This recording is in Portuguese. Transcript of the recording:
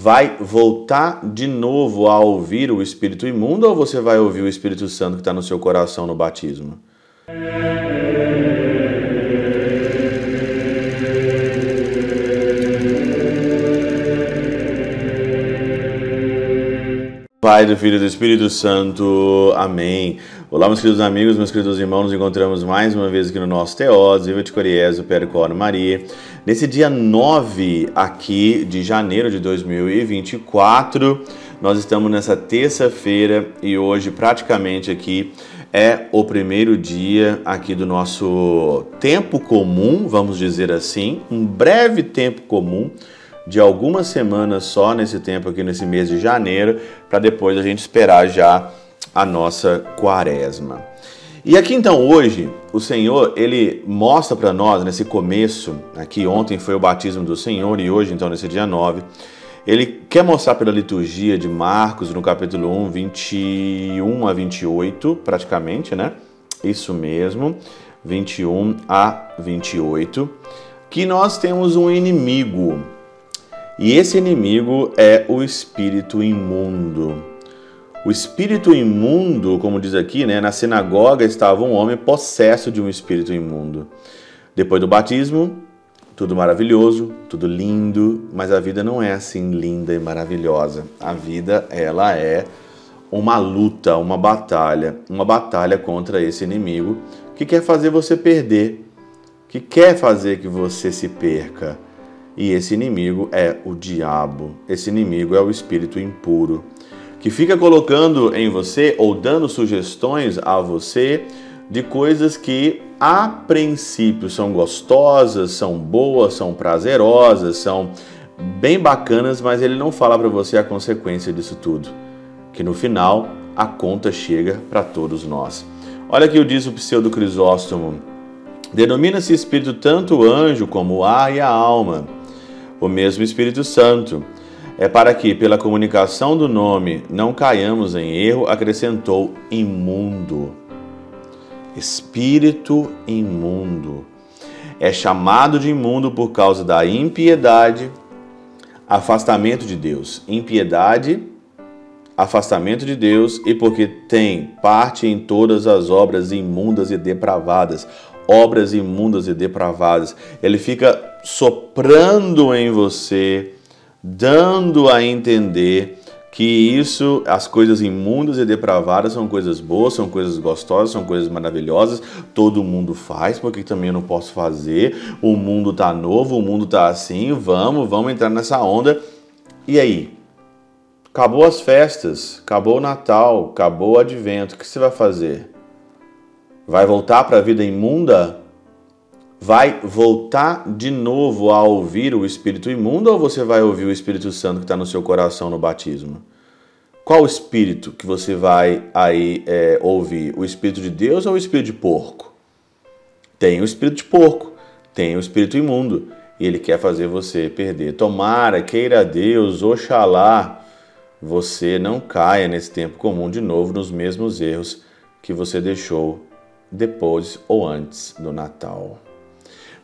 vai voltar de novo a ouvir o espírito imundo ou você vai ouvir o Espírito Santo que está no seu coração no batismo? Pai, do Filho e do Espírito Santo. Amém. Olá, meus queridos amigos, meus queridos irmãos, nos encontramos mais uma vez aqui no nosso Teós, Viva de Coriésio, Percor Maria. Nesse dia 9 aqui de janeiro de 2024, nós estamos nessa terça-feira e hoje praticamente aqui é o primeiro dia aqui do nosso tempo comum, vamos dizer assim, um breve tempo comum de algumas semanas só nesse tempo aqui, nesse mês de janeiro, para depois a gente esperar já a nossa quaresma. E aqui então hoje, o Senhor, ele mostra para nós nesse começo, aqui ontem foi o batismo do Senhor e hoje então nesse dia 9, ele quer mostrar pela liturgia de Marcos, no capítulo 1, 21 a 28, praticamente, né? Isso mesmo, 21 a 28, que nós temos um inimigo, e esse inimigo é o espírito imundo. O espírito imundo, como diz aqui, né, na sinagoga estava um homem possesso de um espírito imundo. Depois do batismo, tudo maravilhoso, tudo lindo, mas a vida não é assim linda e maravilhosa. A vida, ela é uma luta, uma batalha, uma batalha contra esse inimigo que quer fazer você perder, que quer fazer que você se perca. E esse inimigo é o diabo, esse inimigo é o espírito impuro, que fica colocando em você ou dando sugestões a você de coisas que a princípio são gostosas, são boas, são prazerosas, são bem bacanas, mas ele não fala para você a consequência disso tudo, que no final a conta chega para todos nós. Olha que o diz o pseudo Crisóstomo. Denomina-se espírito tanto o anjo como o ar e a alma o mesmo Espírito Santo. É para que, pela comunicação do nome, não caiamos em erro, acrescentou imundo. Espírito imundo. É chamado de imundo por causa da impiedade, afastamento de Deus. Impiedade, afastamento de Deus e porque tem parte em todas as obras imundas e depravadas. Obras imundas e depravadas. Ele fica soprando em você, dando a entender que isso, as coisas imundas e depravadas são coisas boas, são coisas gostosas, são coisas maravilhosas, todo mundo faz, porque também eu não posso fazer, o mundo tá novo, o mundo tá assim, vamos, vamos entrar nessa onda. E aí? Acabou as festas, acabou o Natal, acabou o Advento, o que você vai fazer? Vai voltar para a vida imunda? Vai voltar de novo a ouvir o espírito imundo ou você vai ouvir o Espírito Santo que está no seu coração no batismo? Qual espírito que você vai aí é, ouvir? O espírito de Deus ou o espírito de porco? Tem o espírito de porco, tem o espírito imundo e ele quer fazer você perder. Tomara, queira Deus, oxalá, você não caia nesse tempo comum de novo nos mesmos erros que você deixou depois ou antes do Natal